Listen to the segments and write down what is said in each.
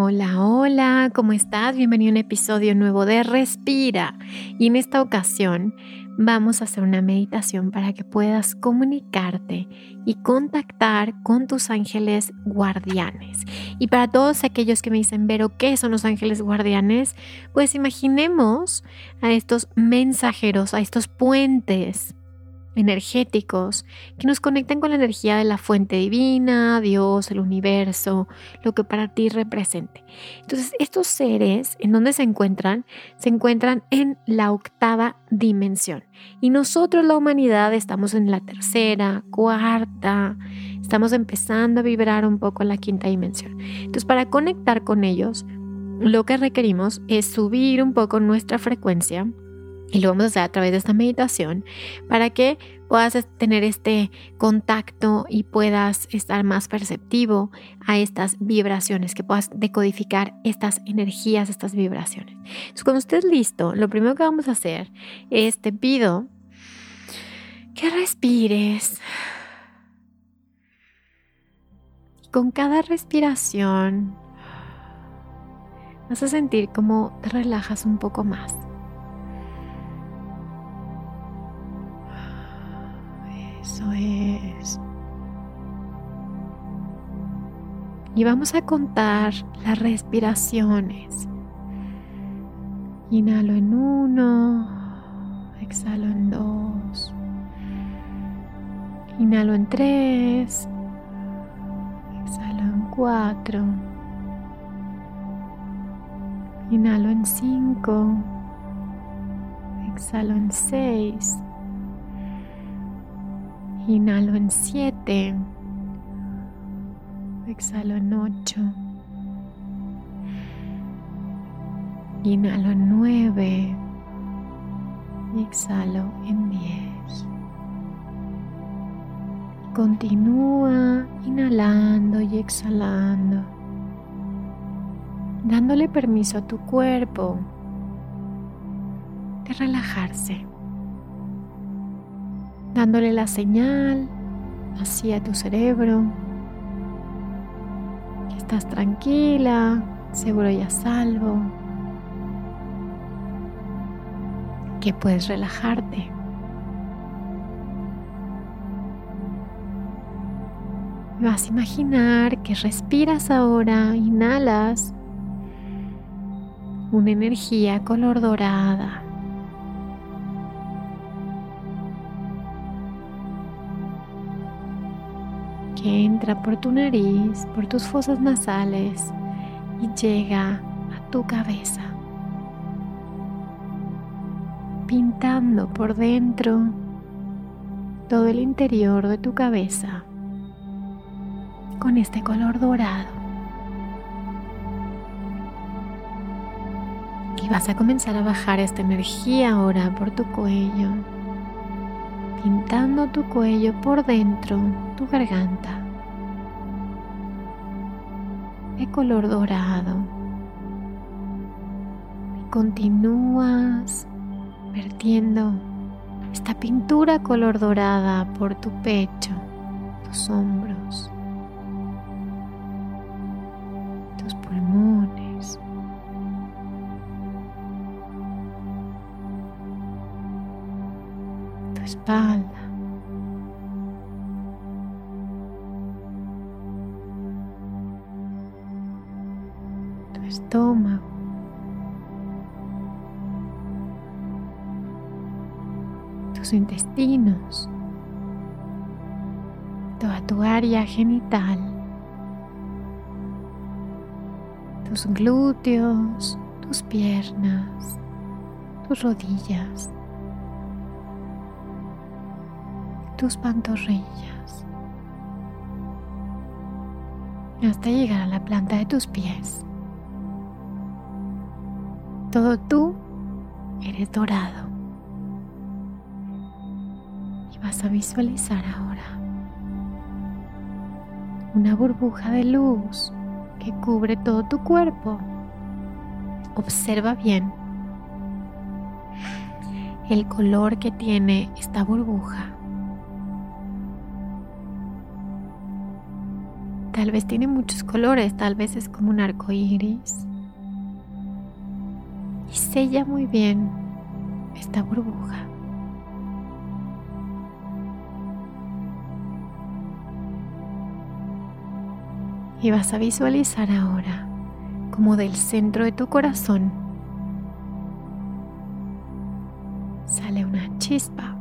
Hola, hola, ¿cómo estás? Bienvenido a un episodio nuevo de Respira. Y en esta ocasión vamos a hacer una meditación para que puedas comunicarte y contactar con tus ángeles guardianes. Y para todos aquellos que me dicen, pero ¿qué son los ángeles guardianes? Pues imaginemos a estos mensajeros, a estos puentes energéticos que nos conectan con la energía de la fuente divina, Dios, el universo, lo que para ti represente. Entonces, estos seres, ¿en dónde se encuentran? Se encuentran en la octava dimensión. Y nosotros, la humanidad, estamos en la tercera, cuarta, estamos empezando a vibrar un poco en la quinta dimensión. Entonces, para conectar con ellos, lo que requerimos es subir un poco nuestra frecuencia y lo vamos a hacer a través de esta meditación para que puedas tener este contacto y puedas estar más perceptivo a estas vibraciones, que puedas decodificar estas energías, estas vibraciones. Entonces, cuando estés listo, lo primero que vamos a hacer es te pido que respires. con cada respiración vas a sentir como te relajas un poco más. Y vamos a contar las respiraciones. Inhalo en uno, exhalo en dos, inhalo en tres, exhalo en cuatro, inhalo en cinco, exhalo en seis. Inhalo en 7. Exhalo en 8. Inhalo en 9. Y exhalo en 10. Continúa inhalando y exhalando, dándole permiso a tu cuerpo de relajarse dándole la señal hacia tu cerebro. Que estás tranquila, seguro y a salvo, que puedes relajarte. Vas a imaginar que respiras ahora, inhalas una energía color dorada entra por tu nariz, por tus fosas nasales y llega a tu cabeza, pintando por dentro todo el interior de tu cabeza con este color dorado. Y vas a comenzar a bajar esta energía ahora por tu cuello pintando tu cuello por dentro, tu garganta, de color dorado. Y continúas vertiendo esta pintura color dorada por tu pecho, tus hombros, Tu estómago. Tus intestinos. Toda tu área genital. Tus glúteos, tus piernas, tus rodillas. Tus pantorrillas hasta llegar a la planta de tus pies. Todo tú eres dorado. Y vas a visualizar ahora una burbuja de luz que cubre todo tu cuerpo. Observa bien el color que tiene esta burbuja. Tal vez tiene muchos colores, tal vez es como un arco iris. Y sella muy bien esta burbuja. Y vas a visualizar ahora como del centro de tu corazón sale una chispa.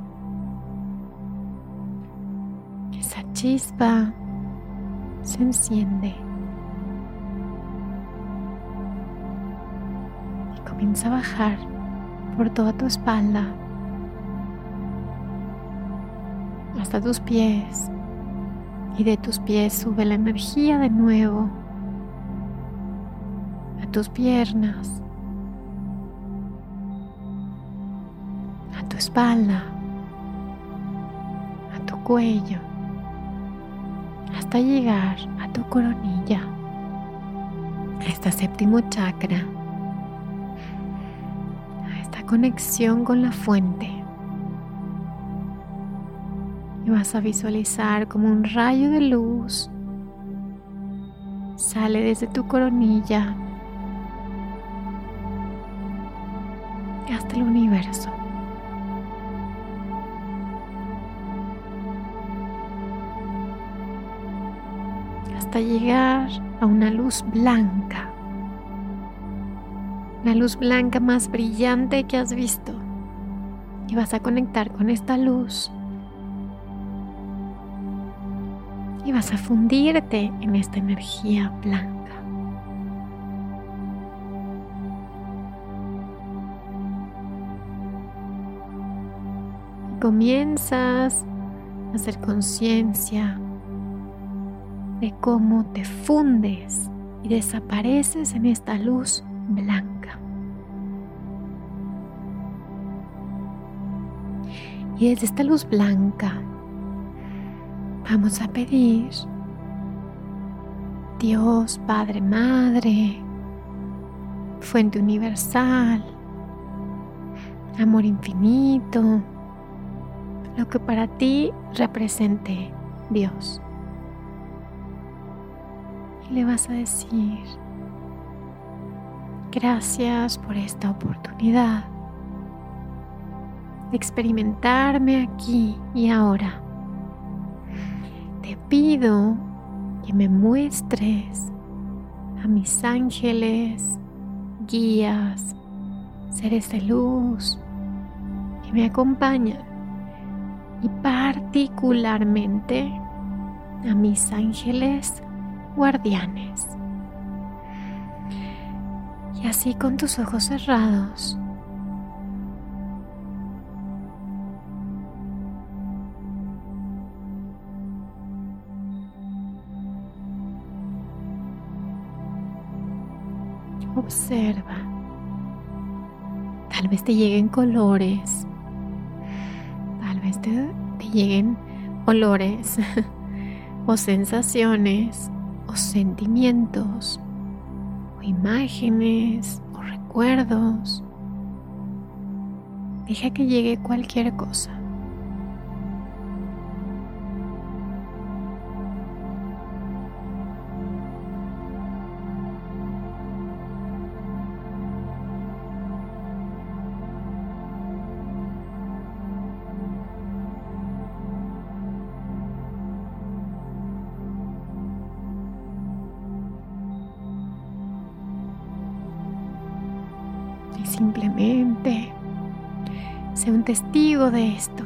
Esa chispa se enciende. Y comienza a bajar por toda tu espalda hasta tus pies y de tus pies sube la energía de nuevo a tus piernas, a tu espalda, a tu cuello, hasta llegar a tu coronilla, a este séptimo chakra, a esta conexión con la fuente. Y vas a visualizar como un rayo de luz sale desde tu coronilla hasta el universo. Hasta llegar a una luz blanca. La luz blanca más brillante que has visto. Y vas a conectar con esta luz y vas a fundirte en esta energía blanca. comienzas a hacer conciencia de cómo te fundes y desapareces en esta luz blanca. Y desde esta luz blanca Vamos a pedir, Dios, Padre, Madre, Fuente Universal, Amor Infinito, lo que para ti represente Dios. Y le vas a decir, gracias por esta oportunidad de experimentarme aquí y ahora. Te pido que me muestres a mis ángeles, guías, seres de luz que me acompañan y particularmente a mis ángeles guardianes. Y así con tus ojos cerrados, Observa. Tal vez te lleguen colores. Tal vez te, lleguen olores o sensaciones sentimientos o imágenes o recuerdos. Deja que llegue cualquier cosa. Simplemente sé un testigo de esto.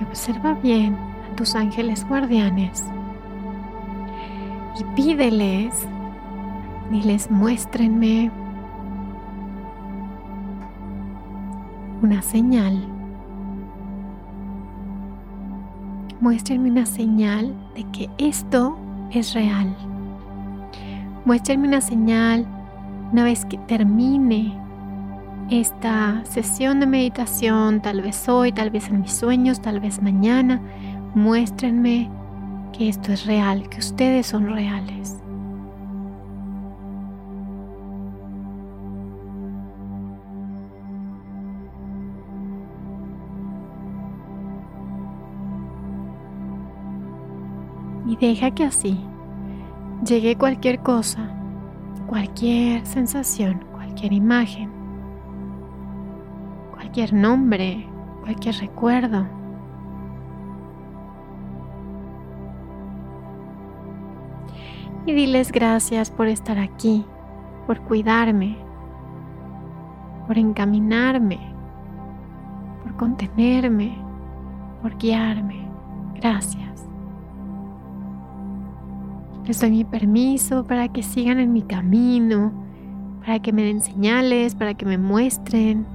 Y observa bien tus ángeles guardianes y pídeles, y les muéstrenme una señal. Muéstrenme una señal de que esto es real. Muéstrenme una señal una vez que termine esta sesión de meditación, tal vez hoy, tal vez en mis sueños, tal vez mañana, muéstrenme que esto es real, que ustedes son reales. Y deja que así llegue cualquier cosa, cualquier sensación, cualquier imagen, cualquier nombre, cualquier recuerdo. Y diles gracias por estar aquí, por cuidarme, por encaminarme, por contenerme, por guiarme. Gracias. Les doy mi permiso para que sigan en mi camino, para que me den señales, para que me muestren,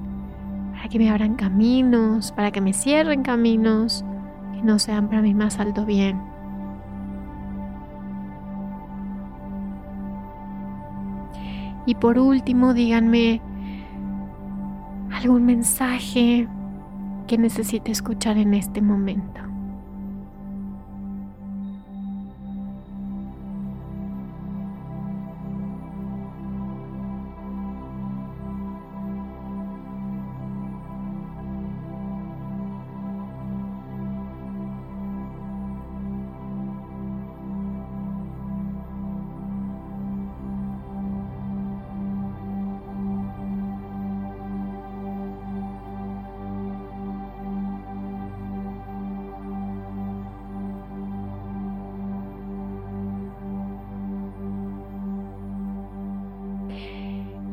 para que me abran caminos, para que me cierren caminos que no sean para mi más alto bien. Y por último, díganme algún mensaje que necesite escuchar en este momento.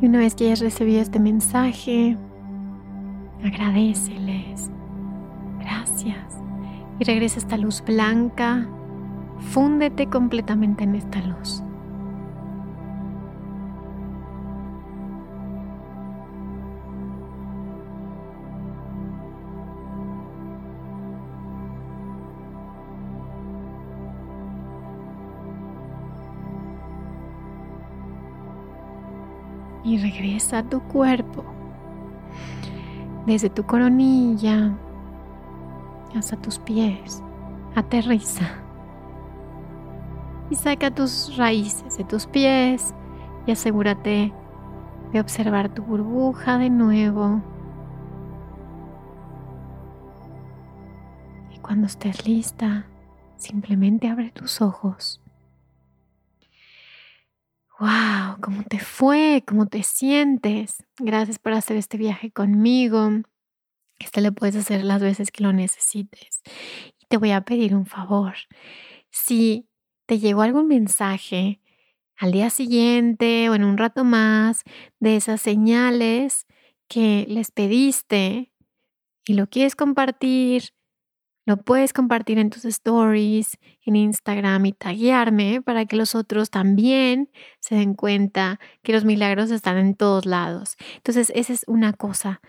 Y una vez que hayas recibido este mensaje, agradeceles. Gracias. Y regresa esta luz blanca. Fúndete completamente en esta luz. Y regresa a tu cuerpo, desde tu coronilla hasta tus pies. Aterriza y saca tus raíces de tus pies y asegúrate de observar tu burbuja de nuevo. Y cuando estés lista, simplemente abre tus ojos wow, ¿cómo te fue? ¿Cómo te sientes? Gracias por hacer este viaje conmigo. Este lo puedes hacer las veces que lo necesites. Y te voy a pedir un favor. Si te llegó algún mensaje al día siguiente o en un rato más de esas señales que les pediste y lo quieres compartir, lo puedes compartir en tus stories, en Instagram y taguearme para que los otros también se den cuenta que los milagros están en todos lados. Entonces, esa es una cosa.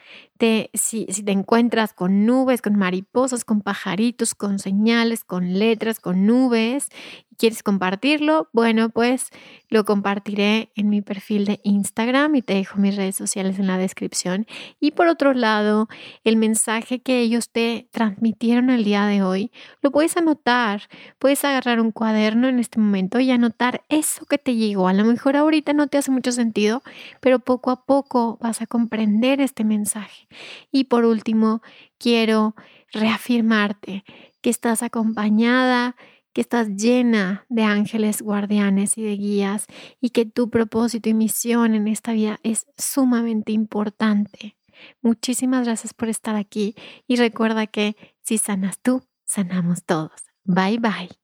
si, si te encuentras con nubes, con mariposas, con pajaritos, con señales, con letras, con nubes quieres compartirlo, bueno, pues lo compartiré en mi perfil de Instagram y te dejo mis redes sociales en la descripción. Y por otro lado, el mensaje que ellos te transmitieron el día de hoy, lo puedes anotar, puedes agarrar un cuaderno en este momento y anotar eso que te llegó. A lo mejor ahorita no te hace mucho sentido, pero poco a poco vas a comprender este mensaje. Y por último, quiero reafirmarte que estás acompañada que estás llena de ángeles guardianes y de guías y que tu propósito y misión en esta vida es sumamente importante. Muchísimas gracias por estar aquí y recuerda que si sanas tú, sanamos todos. Bye bye.